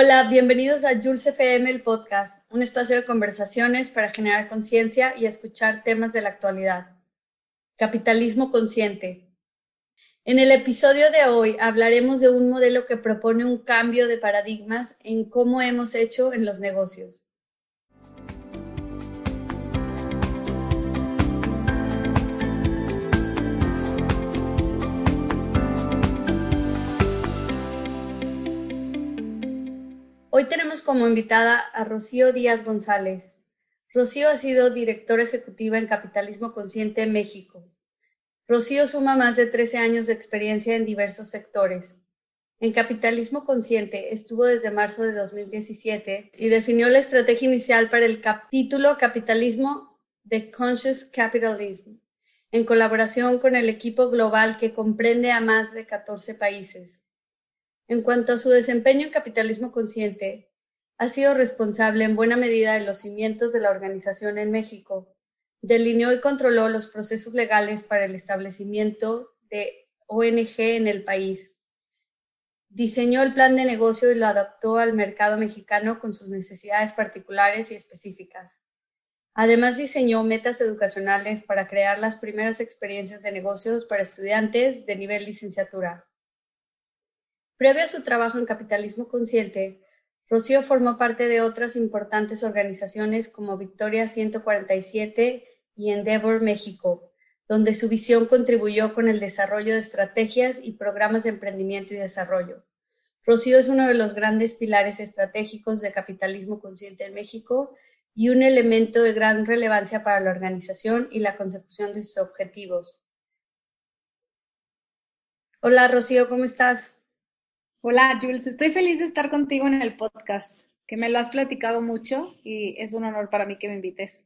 Hola, bienvenidos a Jules FM, el podcast, un espacio de conversaciones para generar conciencia y escuchar temas de la actualidad. Capitalismo consciente. En el episodio de hoy hablaremos de un modelo que propone un cambio de paradigmas en cómo hemos hecho en los negocios. Hoy tenemos como invitada a Rocío Díaz González. Rocío ha sido directora ejecutiva en Capitalismo Consciente en México. Rocío suma más de 13 años de experiencia en diversos sectores. En Capitalismo Consciente estuvo desde marzo de 2017 y definió la estrategia inicial para el capítulo Capitalismo de Conscious Capitalism, en colaboración con el equipo global que comprende a más de 14 países. En cuanto a su desempeño en capitalismo consciente, ha sido responsable en buena medida de los cimientos de la organización en México. Delineó y controló los procesos legales para el establecimiento de ONG en el país. Diseñó el plan de negocio y lo adaptó al mercado mexicano con sus necesidades particulares y específicas. Además, diseñó metas educacionales para crear las primeras experiencias de negocios para estudiantes de nivel licenciatura. Previo a su trabajo en Capitalismo Consciente, Rocío formó parte de otras importantes organizaciones como Victoria 147 y Endeavor México, donde su visión contribuyó con el desarrollo de estrategias y programas de emprendimiento y desarrollo. Rocío es uno de los grandes pilares estratégicos de capitalismo consciente en México y un elemento de gran relevancia para la organización y la consecución de sus objetivos. Hola Rocío, ¿cómo estás? Hola, Jules. Estoy feliz de estar contigo en el podcast, que me lo has platicado mucho y es un honor para mí que me invites.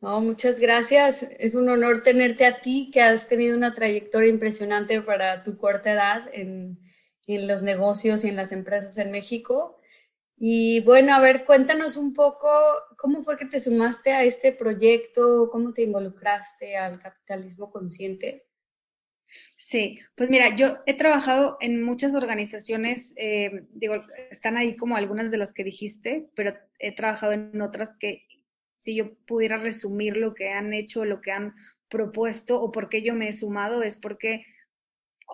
No, muchas gracias. Es un honor tenerte a ti, que has tenido una trayectoria impresionante para tu corta edad en, en los negocios y en las empresas en México. Y bueno, a ver, cuéntanos un poco cómo fue que te sumaste a este proyecto, cómo te involucraste al capitalismo consciente. Sí, pues mira, yo he trabajado en muchas organizaciones, eh, digo, están ahí como algunas de las que dijiste, pero he trabajado en otras que si yo pudiera resumir lo que han hecho, lo que han propuesto o por qué yo me he sumado, es porque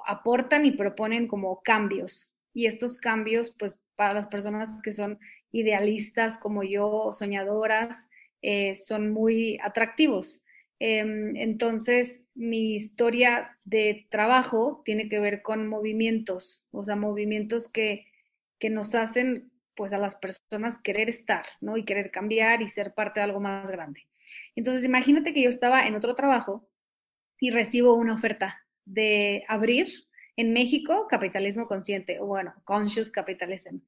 aportan y proponen como cambios. Y estos cambios, pues para las personas que son idealistas como yo, soñadoras, eh, son muy atractivos. Em, entonces, mi historia de trabajo tiene que ver con movimientos, o sea, movimientos que, que nos hacen pues a las personas querer estar, ¿no? Y querer cambiar y ser parte de algo más grande. Entonces, imagínate que yo estaba en otro trabajo y recibo una oferta de abrir en México capitalismo consciente, o bueno, conscious capitalism.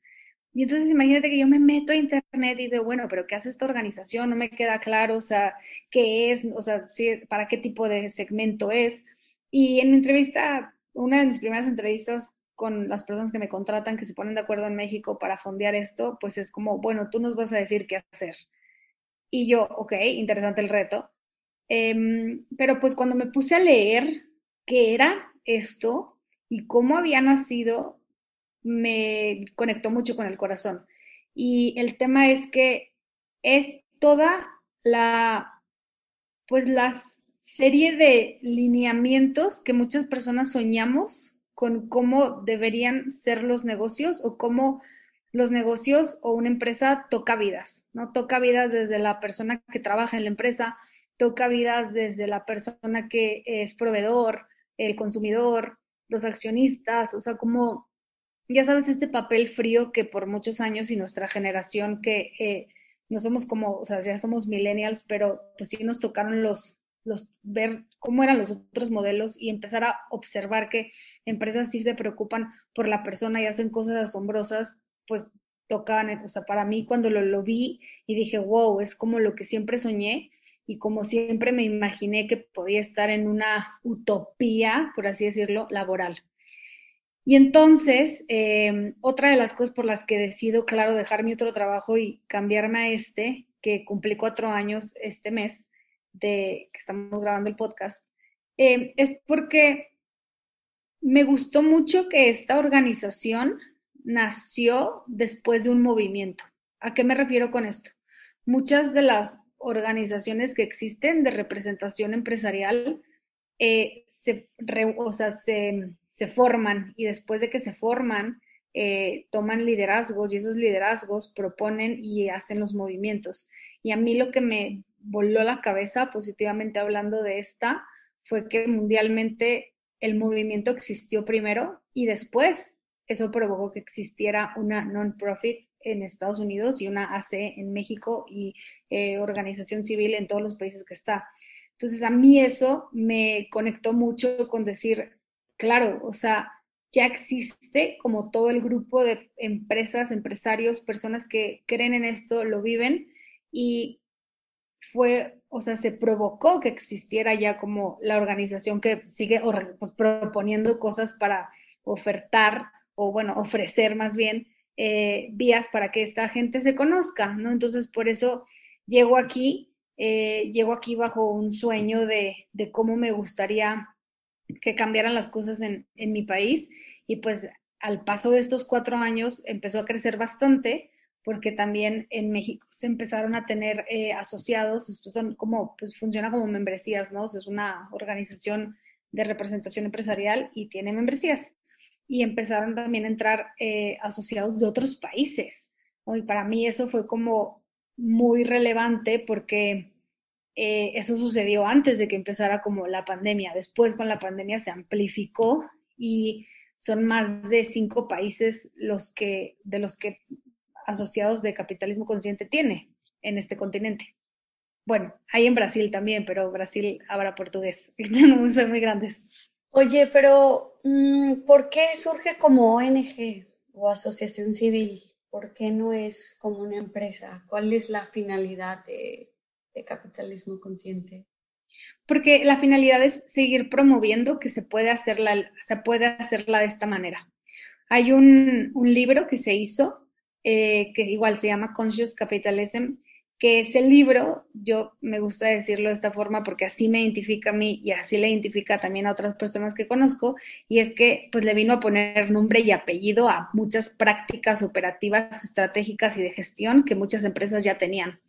Y entonces imagínate que yo me meto a internet y digo, bueno, pero ¿qué hace esta organización? No me queda claro, o sea, qué es, o sea, para qué tipo de segmento es. Y en mi entrevista, una de mis primeras entrevistas con las personas que me contratan, que se ponen de acuerdo en México para fondear esto, pues es como, bueno, tú nos vas a decir qué hacer. Y yo, ok, interesante el reto. Em, pero pues cuando me puse a leer qué era esto y cómo había nacido, me conectó mucho con el corazón. Y el tema es que es toda la, pues la serie de lineamientos que muchas personas soñamos con cómo deberían ser los negocios o cómo los negocios o una empresa toca vidas, ¿no? Toca vidas desde la persona que trabaja en la empresa, toca vidas desde la persona que es proveedor, el consumidor, los accionistas, o sea, como ya sabes, este papel frío que por muchos años y nuestra generación que eh, no somos como, o sea, ya somos millennials, pero pues sí nos tocaron los, los, ver cómo eran los otros modelos y empezar a observar que empresas sí se preocupan por la persona y hacen cosas asombrosas, pues tocaban, o sea, para mí cuando lo, lo vi y dije, wow, es como lo que siempre soñé y como siempre me imaginé que podía estar en una utopía, por así decirlo, laboral. Y entonces, em, otra de las cosas por las que decido, claro, dejar mi otro trabajo y cambiarme a este, que cumplí cuatro años este mes de que estamos grabando el podcast, em, es porque me gustó mucho que esta organización nació después de un movimiento. ¿A qué me refiero con esto? Muchas de las organizaciones que existen de representación empresarial eh, se, o sea, se, se, forman y después de que se forman, eh, toman liderazgos y esos liderazgos proponen y hacen los movimientos. Y a mí lo que me voló la cabeza, positivamente hablando de esta, fue que mundialmente el movimiento existió primero y después eso provocó que existiera una non-profit en Estados Unidos y una AC en México y eh, organización civil en todos los países que está. Entonces a mí eso me conectó mucho con decir, claro, o sea, ya existe como todo el grupo de empresas, empresarios, personas que creen en esto, lo viven y fue, o sea, se provocó que existiera ya como la organización que sigue pues, proponiendo cosas para ofertar o bueno, ofrecer más bien eh, vías para que esta gente se conozca, ¿no? Entonces, por eso llego aquí, eh, llego aquí bajo un sueño de, de, cómo me gustaría que cambiaran las cosas en, en mi país y pues al paso de estos cuatro años empezó a crecer bastante porque también en México se empezaron a tener eh, asociados, como, pues funciona como membresías, ¿no? es una organización de representación empresarial y tiene membresías y empezaron también a entrar eh, asociados de otros países. Y para mí eso fue como muy relevante porque eh, eso sucedió antes de que empezara como la pandemia. Después con la pandemia se amplificó y son más de cinco países los que, de los que asociados de capitalismo consciente tiene en este continente. Bueno, hay en Brasil también, pero Brasil habla portugués. son muy grandes. Oye, pero mm, ¿por qué surge como ONG o asociación civil? ¿Por qué no es como una empresa? ¿Cuál es la finalidad de, capitalismo consciente? Porque la finalidad es seguir promoviendo que se puede hacerla, se puede hacerla de esta manera. Hay un, libro que se hizo, eh, que igual se llama Conscious Capitalism, que ese libro, yo me gusta decirlo de esta forma porque así me identifica a mí y así le identifica también a otras personas que conozco, y es que pues le vino a poner nombre y apellido a muchas prácticas operativas, estratégicas y de gestión que muchas empresas ya tenían.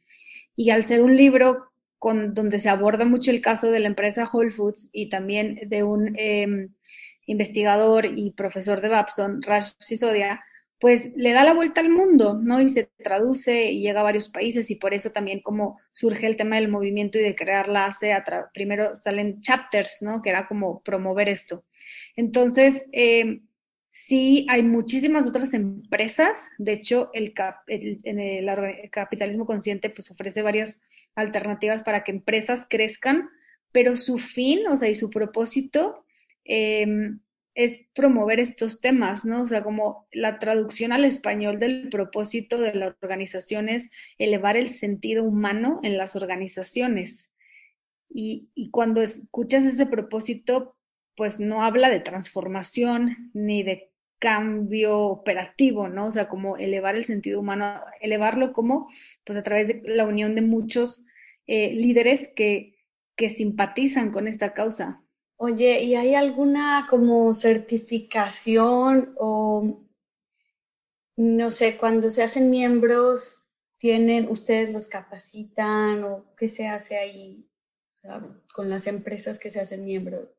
Y al ser un libro con, donde se aborda mucho el caso de la empresa Whole Foods y también de un em, investigador y profesor de Babson, Raj Sisodia, pues le da la vuelta al mundo, ¿no? Y se traduce y llega a varios países y por eso también como surge el tema del movimiento y de crear la ACE, primero salen chapters, ¿no? Que era como promover esto. Entonces, eh, sí hay muchísimas otras empresas, de hecho, el, capitalismo consciente pues ofrece varias alternativas para que empresas crezcan, pero su fin, o sea, y su propósito, eh, es promover estos temas, ¿no? O sea, como la traducción al español del propósito de la organización es elevar el sentido humano en las organizaciones. Y, y cuando escuchas ese propósito, pues no habla de transformación ni de cambio operativo, ¿no? O sea, como elevar el sentido humano, elevarlo como, pues a través de la unión de muchos eh, líderes que, que simpatizan con esta causa. Oye, ¿y hay alguna como certificación o no sé, cuando se hacen miembros, tienen, ustedes los capacitan o qué se hace ahí con las empresas que se hacen miembros?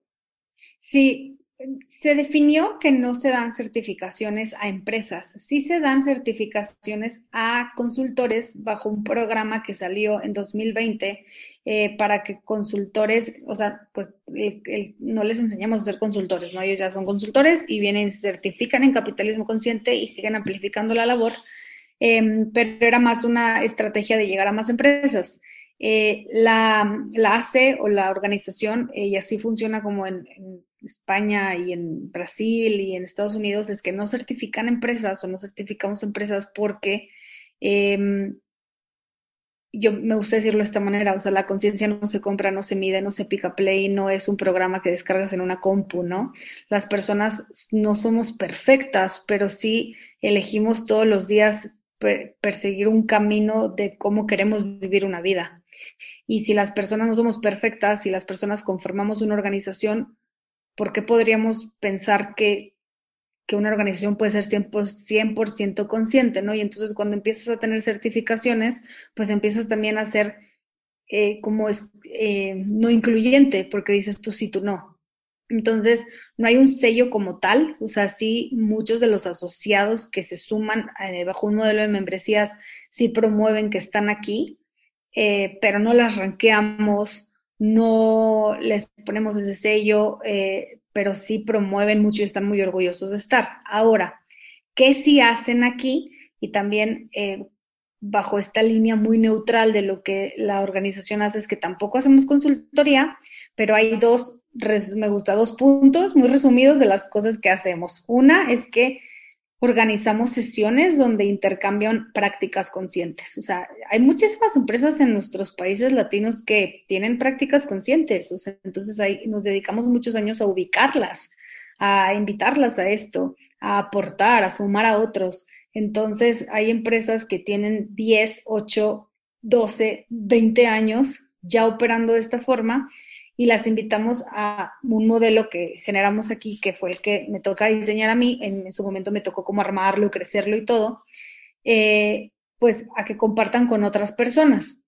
Sí, se definió que no se dan certificaciones a empresas, sí se dan certificaciones a consultores bajo un programa que salió en 2020 eh, para que consultores, o sea, pues no les enseñamos a ser consultores, ¿no? Ellos ya son consultores y vienen, se certifican en capitalismo consciente y siguen amplificando la labor, em, pero era más una estrategia de llegar a más empresas. Eh, la, la, ACE o la organización, eh, y así funciona como en, España y en Brasil y en Estados Unidos, es que no certifican empresas o no certificamos empresas porque em, yo me gusta decirlo de esta manera, o sea, la conciencia no se compra, no se mide, no se pica play, no es un programa que descargas en una compu, ¿no? Las personas no somos perfectas, pero sí elegimos todos los días perseguir un camino de cómo queremos vivir una vida. Y si las personas no somos perfectas, si las personas conformamos una organización, ¿por qué podríamos pensar que que una organización puede ser 100%, consciente, ¿no? Y entonces cuando empiezas a tener certificaciones, pues empiezas también a ser eh, como es eh, no incluyente, porque dices tú sí, tú no. Entonces, no hay un sello como tal, o sea, sí, muchos de los asociados que se suman eh, bajo un modelo de membresías sí promueven que están aquí, pero no las ranqueamos, no les ponemos ese sello, pero sí promueven mucho y están muy orgullosos de estar. Ahora, ¿qué sí hacen aquí? Y también eh, bajo esta línea muy neutral de lo que la organización hace es que tampoco hacemos consultoría, pero hay dos, me gusta, dos puntos muy resumidos de las cosas que hacemos. Una es que organizamos sesiones donde intercambian prácticas conscientes. O sea, hay muchísimas empresas en nuestros países latinos que tienen prácticas conscientes. O sea, entonces ahí nos dedicamos muchos años a ubicarlas, a invitarlas a esto, a aportar, a sumar a otros. Entonces, hay empresas que tienen 10, 8, 12, 20 años ya operando de esta forma y las invitamos a un modelo que generamos aquí, que fue el que me toca diseñar a mí, en, su momento me tocó como armarlo, crecerlo y todo, eh, pues a que compartan con otras personas.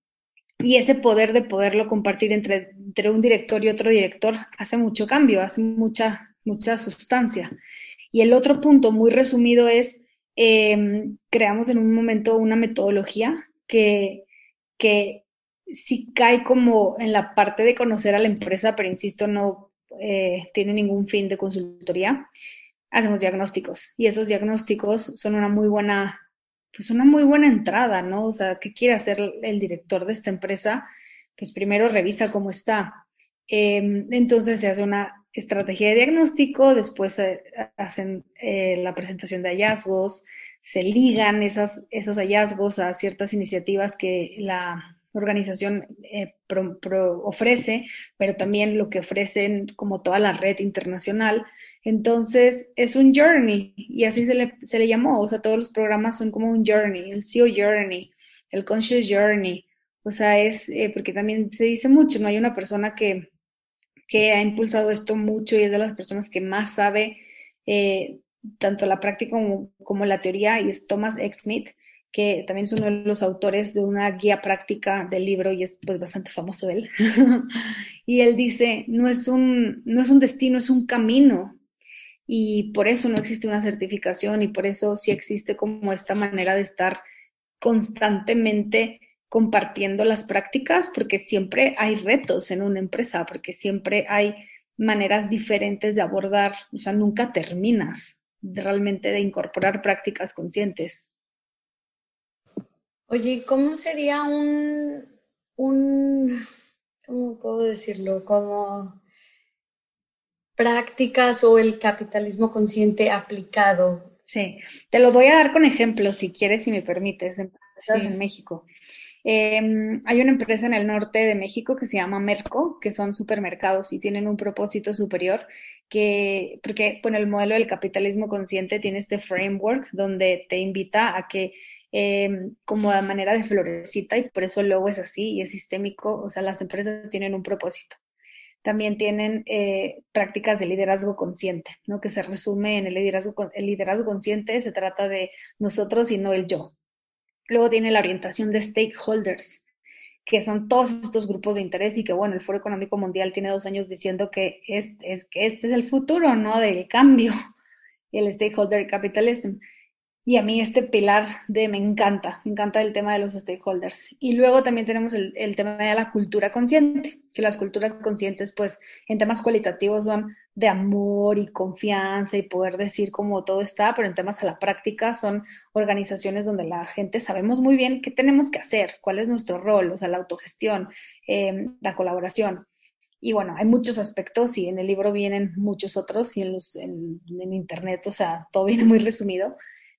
Y ese poder de poderlo compartir entre, entre un director y otro director hace mucho cambio, hace mucha, mucha sustancia. Y el otro punto muy resumido es, em, creamos en un momento una metodología que, que sí cae como en la parte de conocer a la empresa, pero insisto, no eh, tiene ningún fin de consultoría. Hacemos diagnósticos y esos diagnósticos son una muy buena, pues una muy buena entrada, ¿no? O sea, ¿qué quiere hacer el director de esta empresa? Pues primero revisa cómo está. Em, entonces se hace una estrategia de diagnóstico, después hacen eh, la presentación de hallazgos, se ligan esas, esos hallazgos a ciertas iniciativas que la organización eh, ofrece, pero también lo que ofrecen como toda la red internacional. Entonces, es un journey y así se le, se le llamó, o sea, todos los programas son como un journey, el CEO Journey, el Conscious Journey, o sea, es eh, porque también se dice mucho, no hay una persona que, que ha impulsado esto mucho y es de las personas que más sabe eh, tanto la práctica como, como, la teoría y es Thomas X. Smith que también es uno de los autores de una guía práctica del libro y es pues bastante famoso él. y él dice, no es, un, no es un destino, es un camino. Y por eso no existe una certificación y por eso sí existe como esta manera de estar constantemente compartiendo las prácticas, porque siempre hay retos en una empresa, porque siempre hay maneras diferentes de abordar, o sea, nunca terminas realmente de incorporar prácticas conscientes. Oye, ¿cómo sería un, un, ¿cómo puedo decirlo? Como prácticas o el capitalismo consciente aplicado. Sí, te lo voy a dar con ejemplos, si quieres, si me permites, de en México. Em, hay una empresa en el norte de México que se llama Merco, que son supermercados y tienen un propósito superior que, porque, bueno, el modelo del capitalismo consciente tiene este framework donde te invita a que Em, como de manera de florecita y por eso el logo es así y es sistémico, o sea, las empresas tienen un propósito. También tienen eh, prácticas de liderazgo consciente, ¿no? Que se resume en el liderazgo, el liderazgo consciente, se trata de nosotros y no el yo. Luego tiene la orientación de stakeholders, que son todos estos grupos de interés y que, bueno, el Foro Económico Mundial tiene dos años diciendo que, es, es que este es el futuro, ¿no? Del cambio, el stakeholder capitalism. Y a mí este pilar de me encanta, me encanta el tema de los stakeholders. Y luego también tenemos el, el, tema de la cultura consciente, que las culturas conscientes, pues en temas cualitativos son de amor y confianza y poder decir cómo todo está, pero en temas a la práctica son organizaciones donde la gente sabemos muy bien qué tenemos que hacer, cuál es nuestro rol, o sea, la autogestión, eh, la colaboración. Y bueno, hay muchos aspectos y en el libro vienen muchos otros y en, los, en, en internet, o sea, todo viene muy resumido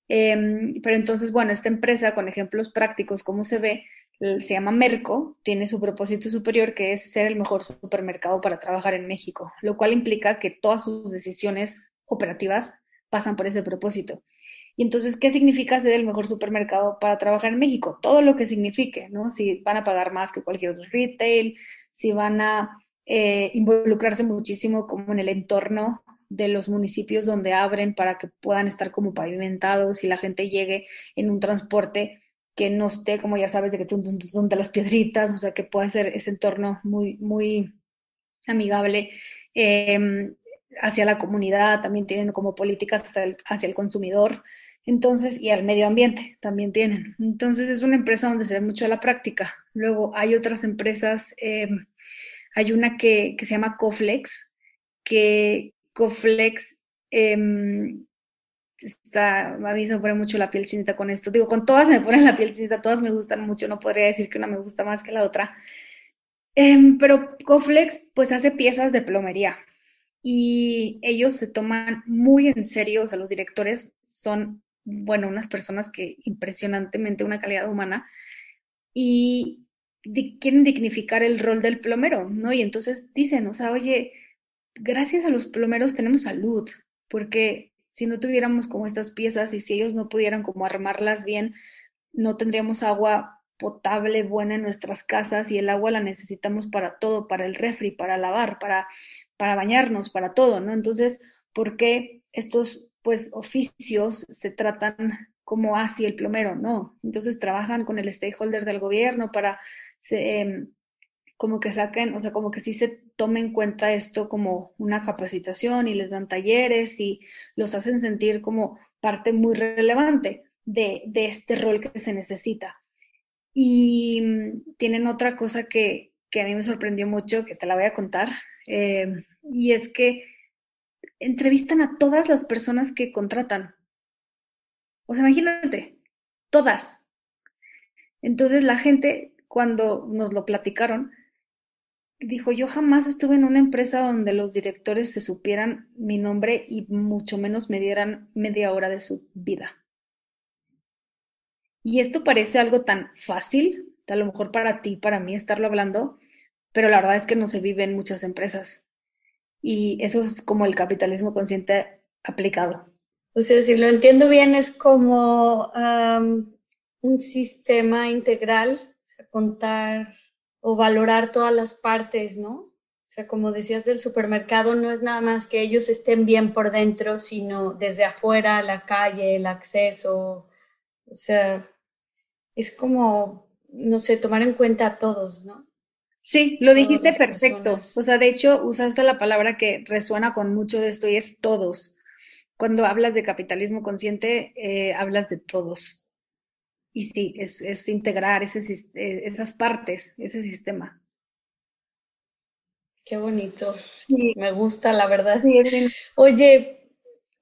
Em, pero entonces, bueno, esta empresa con ejemplos prácticos, como se ve, se llama Merco, tiene su propósito superior que es ser el mejor supermercado para trabajar en México, lo cual implica que todas sus decisiones operativas pasan por ese propósito. Y entonces, ¿qué significa ser el mejor supermercado para trabajar en México? Todo lo que signifique, ¿no? Si van a pagar más que cualquier otro retail, si van a eh, involucrarse muchísimo como en el entorno de los municipios donde abren para que puedan estar como pavimentados y la gente llegue en un transporte que no esté, como ya sabes, de que de las piedritas, o sea, que pueda ser ese entorno muy, muy amigable em, hacia la comunidad, también tienen como políticas hacia el, consumidor, entonces, y al medio ambiente también tienen. Entonces, es una empresa donde se ve mucho la práctica. Luego, hay otras empresas, em, hay una que, que, se llama Coflex, que Coflex em, está, a mí se me pone mucho la piel chinita con esto. Digo, con todas me ponen la piel chinita, todas me gustan mucho, no podría decir que una me gusta más que la otra. Em, pero Coflex pues hace piezas de plomería y ellos se toman muy en serio, o sea, los directores son, bueno, unas personas que impresionantemente una calidad humana y quieren dignificar el rol del plomero, ¿no? Y entonces dicen, o sea, oye, gracias a los plomeros tenemos salud, porque si no tuviéramos como estas piezas y si ellos no pudieran como armarlas bien, no tendríamos agua potable buena en nuestras casas y el agua la necesitamos para todo, para el refri, para lavar, para, para bañarnos, para todo, ¿no? Entonces, ¿por qué estos pues oficios se tratan como así el plomero? No, entonces trabajan con el stakeholder del gobierno para em, como que saquen, o sea, como que sí se tome en cuenta esto como una capacitación y les dan talleres y los hacen sentir como parte muy relevante de, este rol que se necesita. Y mm, tienen otra cosa que, a mí me sorprendió mucho, que te la voy a contar, eh, y es que entrevistan a todas las personas que contratan. O sea, imagínate, todas. Entonces la gente, cuando nos lo platicaron, dijo, yo jamás estuve en una empresa donde los directores se supieran mi nombre y mucho menos me dieran media hora de su vida. Y esto parece algo tan fácil, a lo mejor para ti, para mí estarlo hablando, pero la verdad es que no se vive en muchas empresas. Y eso es como el capitalismo consciente aplicado. O sea, si lo entiendo bien, es como un sistema integral, o sea, contar o valorar todas las partes, ¿no? O sea, como decías del supermercado, no es nada más que ellos estén bien por dentro, sino desde afuera, la calle, el acceso. O sea, es como, no sé, tomar en cuenta a todos, ¿no? Sí, lo dijiste perfecto. O sea, de hecho, usaste la palabra que resuena con mucho de esto y es todos. Cuando hablas de capitalismo consciente, eh, hablas de todos. Y sí, es, integrar ese, eh, esas partes, ese sistema. Qué bonito. Me gusta, la verdad. Oye,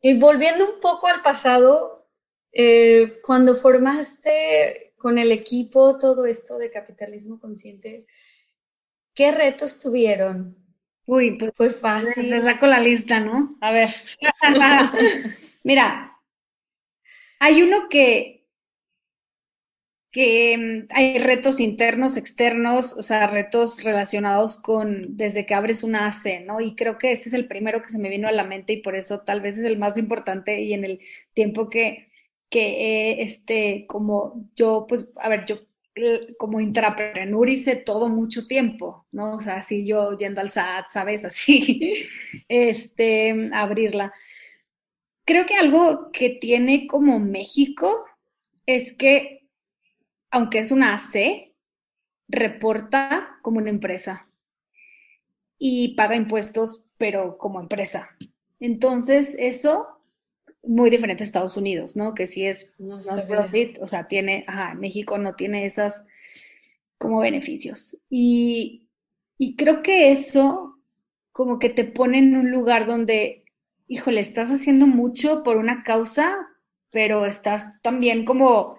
y volviendo un poco al pasado, eh, cuando formaste con el equipo todo esto de capitalismo consciente, ¿qué retos tuvieron? Uy, pues fue fácil. Te saco la lista, ¿no? A ver. Mira, hay uno que que mm, hay retos internos, externos, o sea, retos relacionados con desde que abres una AC, ¿no? Y creo que este es el primero que se me vino a la mente y por eso tal vez es el más importante y en el tiempo que, que este, como yo, pues, a ver, yo como intrapreneur hice todo mucho tiempo, ¿no? O sea, así yo yendo al SAT, ¿sabes? Así, este, abrirla. Creo que algo que tiene como México es que aunque es una AC, reporta como una empresa y paga impuestos, pero como empresa. Entonces, eso muy diferente a Estados Unidos, ¿no? Que sí es no profit, o sea, tiene, ajá, México no tiene esas como beneficios. Y, y creo que eso como que te pone en un lugar donde, híjole, estás haciendo mucho por una causa, pero estás también como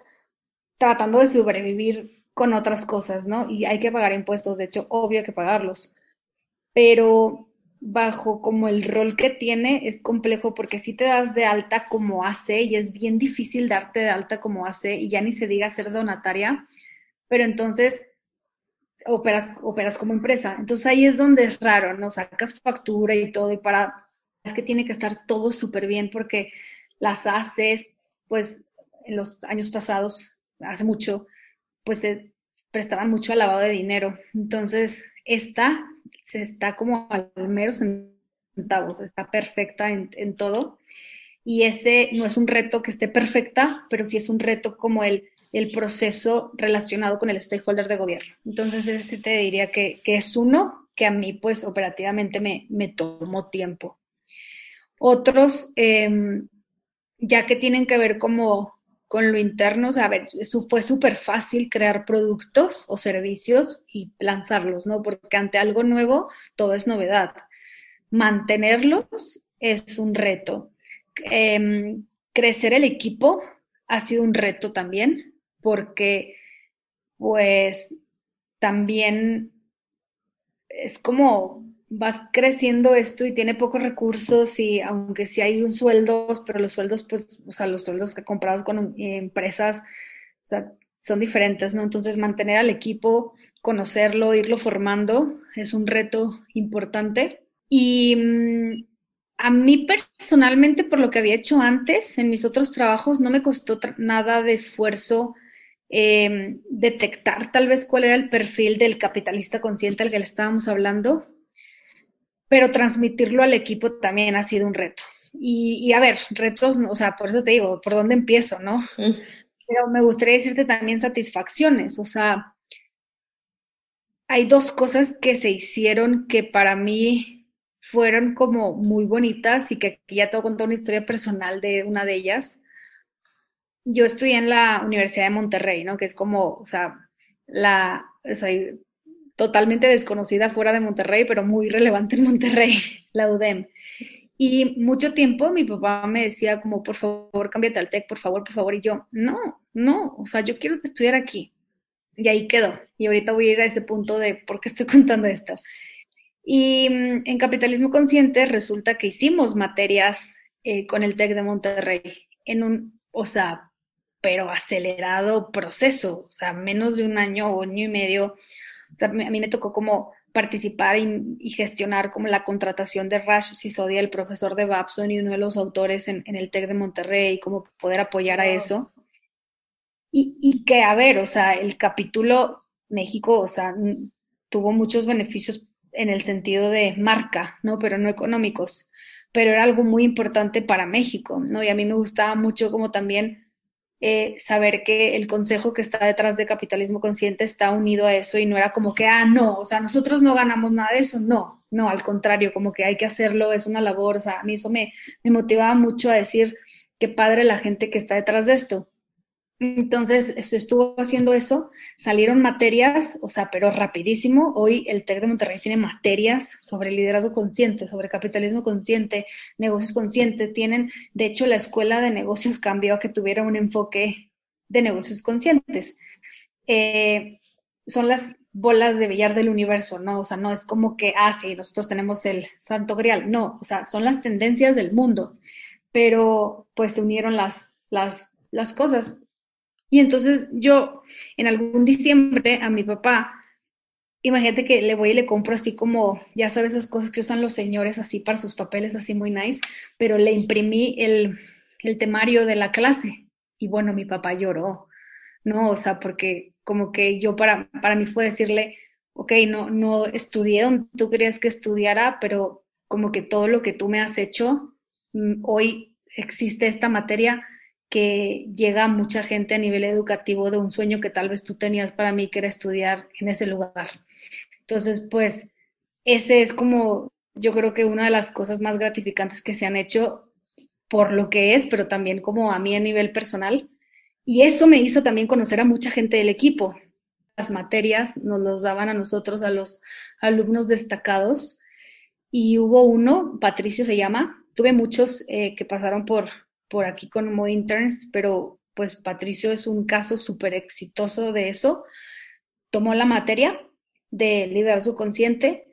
tratando de sobrevivir con otras cosas, ¿no? Y hay que pagar impuestos, de hecho, obvio que pagarlos. Pero bajo como el rol que tiene es complejo porque si te das de alta como AC y es bien difícil darte de alta como AC y ya ni se diga ser donataria, pero entonces operas, operas como empresa. Entonces ahí es donde es raro, ¿no? Sacas factura y todo y para, es que tiene que estar todo súper bien porque las ACs, pues en los años pasados hace mucho, pues se prestaban mucho al lavado de dinero. Entonces, esta se está como al mero centavos, está perfecta en, en todo. Y ese no es un reto que esté perfecta, pero sí es un reto como el el proceso relacionado con el stakeholder de gobierno. Entonces, ese te diría que, que es uno que a mí, pues, operativamente me, me tomó tiempo. Otros, em, ya que tienen que ver como con lo interno, o sea, a ver, fue súper fácil crear productos o servicios y lanzarlos, ¿no? Porque ante algo nuevo, todo es novedad. Mantenerlos es un reto. Em, crecer el equipo ha sido un reto también, porque pues también es como vas creciendo esto y tiene pocos recursos y aunque sí hay un sueldo, pero los sueldos, pues, o sea, los sueldos que comprados con empresas, o sea, son diferentes, ¿no? Entonces, mantener al equipo, conocerlo, irlo formando, es un reto importante. Y mm, a mí personalmente, por lo que había hecho antes, en mis otros trabajos, no me costó nada de esfuerzo Em, detectar tal vez cuál era el perfil del capitalista consciente al que le estábamos hablando, pero transmitirlo al equipo también ha sido un reto. Y, a ver, retos, o sea, por eso te digo, ¿por dónde empiezo, no? Pero me gustaría decirte también satisfacciones, o sea, hay dos cosas que se hicieron que para mí fueron como muy bonitas y que aquí ya te voy una historia personal de una de ellas yo estudié en la Universidad de Monterrey, ¿no? Que es como, o sea, la, totalmente desconocida fuera de Monterrey, pero muy relevante en Monterrey, la UDEM. Y mucho tiempo mi papá me decía como, por favor, cámbiate al TEC, por favor, por favor. Y yo, no, no, o sea, yo quiero estudiar aquí. Y ahí quedó. Y ahorita voy a ir a ese punto de por qué estoy contando esto. Y mm, en capitalismo consciente resulta que hicimos materias eh, con el TEC de Monterrey en un, o sea, pero acelerado proceso, o sea, menos de un año o año y medio. O sea, a mí me tocó como participar y, gestionar como la contratación de Rash Sisodia, el profesor de Babson y uno de los autores en, el TEC de Monterrey, como poder apoyar a eso. Y, y, que, a ver, o sea, el capítulo México, o sea, tuvo muchos beneficios en el sentido de marca, ¿no? Pero no económicos, pero era algo muy importante para México, ¿no? Y a mí me gustaba mucho como también eh, saber que el consejo que está detrás de capitalismo consciente está unido a eso y no era como que, ah, no, o sea, nosotros no ganamos nada de eso, no, no, al contrario, como que hay que hacerlo, es una labor, o sea, a mí eso me, me motivaba mucho a decir, qué padre la gente que está detrás de esto. Entonces, estuvo haciendo eso, salieron materias, o sea, pero rapidísimo. Hoy el TEC de Monterrey tiene materias sobre liderazgo consciente, sobre capitalismo consciente, negocios conscientes. Tienen, de hecho, la escuela de negocios cambió a que tuviera un enfoque de negocios conscientes. Eh, son las bolas de billar del universo, ¿no? O sea, no es como que, ah, sí, nosotros tenemos el santo grial, no, o sea, son las tendencias del mundo, pero pues se unieron las, las, las cosas. Y entonces yo en algún diciembre a mi papá, imagínate que le voy y le compro así como, ya sabes, esas cosas que usan los señores así para sus papeles, así muy nice, pero le imprimí el, el temario de la clase. Y bueno, mi papá lloró, ¿no? O sea, porque como que yo para, para mí fue decirle, ok, no, no estudié donde tú querías que estudiara, pero como que todo lo que tú me has hecho, mm, hoy existe esta materia, que llega mucha gente a nivel educativo de un sueño que tal vez tú tenías para mí, que era estudiar en ese lugar. Entonces, pues, ese es como, yo creo que una de las cosas más gratificantes que se han hecho por lo que es, pero también como a mí a nivel personal. Y eso me hizo también conocer a mucha gente del equipo. Las materias nos los daban a nosotros, a los alumnos destacados. Y hubo uno, Patricio se llama, tuve muchos eh, que pasaron por, por aquí como interns, pero pues Patricio es un caso súper exitoso de eso. Tomó la materia de liderazgo consciente,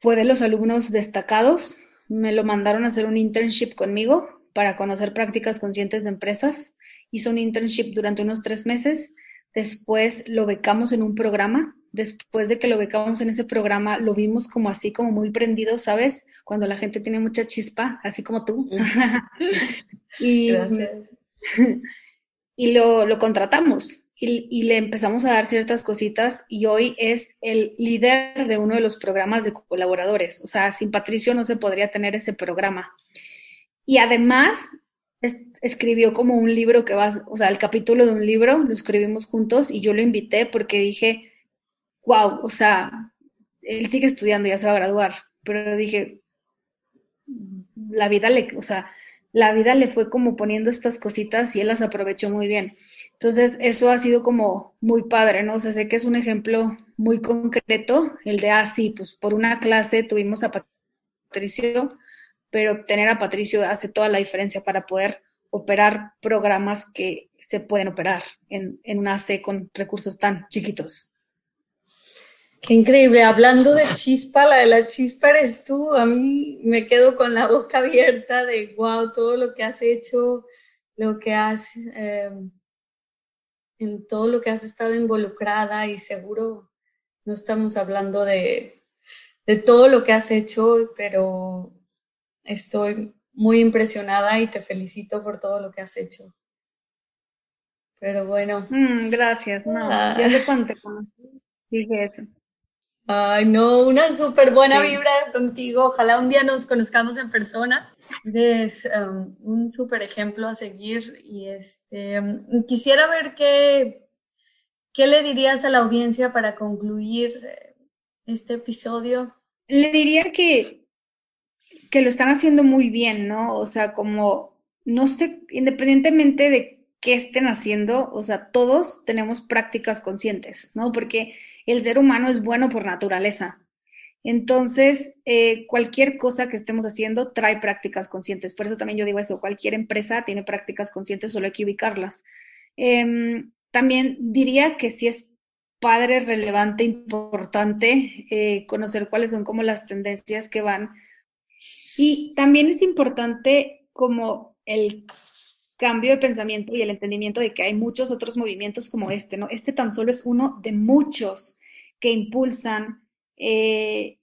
fue de los alumnos destacados, me lo mandaron a hacer un internship conmigo para conocer prácticas conscientes de empresas. Hizo un internship durante unos tres meses, después lo becamos en un programa después de que lo becamos en ese programa, lo vimos como así, como muy prendido, ¿sabes? Cuando la gente tiene mucha chispa, así como tú. y, y lo, lo, contratamos. y, le empezamos a dar ciertas cositas y hoy es el líder de uno de los programas de colaboradores. O sea, sin Patricio no se podría tener ese programa. Y además escribió como un libro que va, o sea, el capítulo de un libro, lo escribimos juntos y yo lo invité porque dije, wow, o sea, él sigue estudiando, ya se va a graduar, pero dije, la vida le, o sea, la vida le fue como poniendo estas cositas y él las aprovechó muy bien. Entonces, eso ha sido como muy padre, ¿no? O sea, sé que es un ejemplo muy concreto, el de, ah, sí, pues por una clase tuvimos a Patricio, pero tener a Patricio hace toda la diferencia para poder operar programas que se pueden operar en, en una C con recursos tan chiquitos. Qué increíble. Hablando de chispa, la de la chispa eres tú. A mí me quedo con la boca abierta de, wow, todo lo que has hecho, lo que has... Eh, en todo lo que has estado involucrada y seguro no estamos hablando de, de todo lo que has hecho, pero estoy muy impresionada y te felicito por todo lo que has hecho. Pero bueno. Mm, gracias, no, ah. ya de cuánto dije eso. Ay, no, una súper buena vibra contigo. Ojalá un día nos conozcamos en persona. Eres um, un súper ejemplo a seguir y este, um, quisiera ver qué, qué le dirías a la audiencia para concluir eh, este episodio. Le diría que, que lo están haciendo muy bien, ¿no? O sea, como, no sé, independientemente de qué estén haciendo, o sea, todos tenemos prácticas conscientes, ¿no? Porque el ser humano es bueno por naturaleza. Entonces, eh, cualquier cosa que estemos haciendo trae prácticas conscientes. Por eso también yo digo eso, cualquier empresa tiene prácticas conscientes, solo hay que ubicarlas. Em, también diría que sí es padre, relevante, importante eh, conocer cuáles son como las tendencias que van. Y también es importante como el cambio de pensamiento y el entendimiento de que hay muchos otros movimientos como este, ¿no? Este tan solo es uno de muchos que impulsan eh,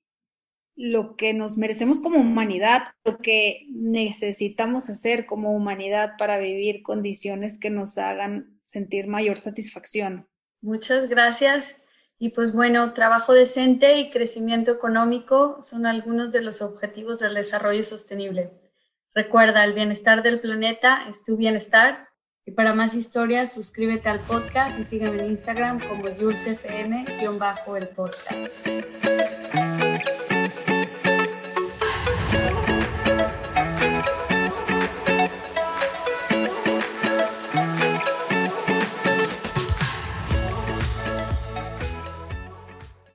lo que nos merecemos como humanidad, lo que necesitamos hacer como humanidad para vivir condiciones que nos hagan sentir mayor satisfacción. Muchas gracias. Y pues bueno, trabajo decente y crecimiento económico son algunos de los objetivos del desarrollo sostenible. Recuerda, el bienestar del planeta es tu bienestar. Y para más historias, suscríbete al podcast y sígueme en Instagram como JulesFM-el podcast.